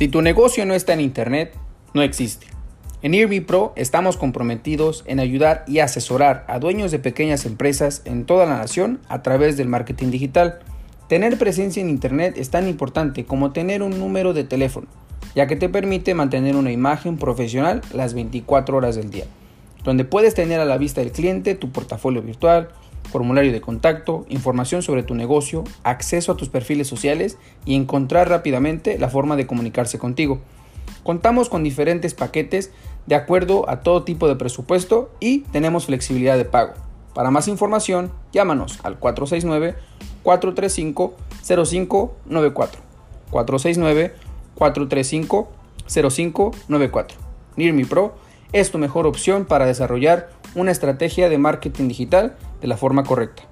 Si tu negocio no está en Internet, no existe. En Irby Pro estamos comprometidos en ayudar y asesorar a dueños de pequeñas empresas en toda la nación a través del marketing digital. Tener presencia en Internet es tan importante como tener un número de teléfono, ya que te permite mantener una imagen profesional las 24 horas del día, donde puedes tener a la vista del cliente tu portafolio virtual, formulario de contacto, información sobre tu negocio, acceso a tus perfiles sociales y encontrar rápidamente la forma de comunicarse contigo. Contamos con diferentes paquetes de acuerdo a todo tipo de presupuesto y tenemos flexibilidad de pago. Para más información, llámanos al 469-435-0594. 469-435-0594. NIRMI Pro es tu mejor opción para desarrollar una estrategia de marketing digital de la forma correcta.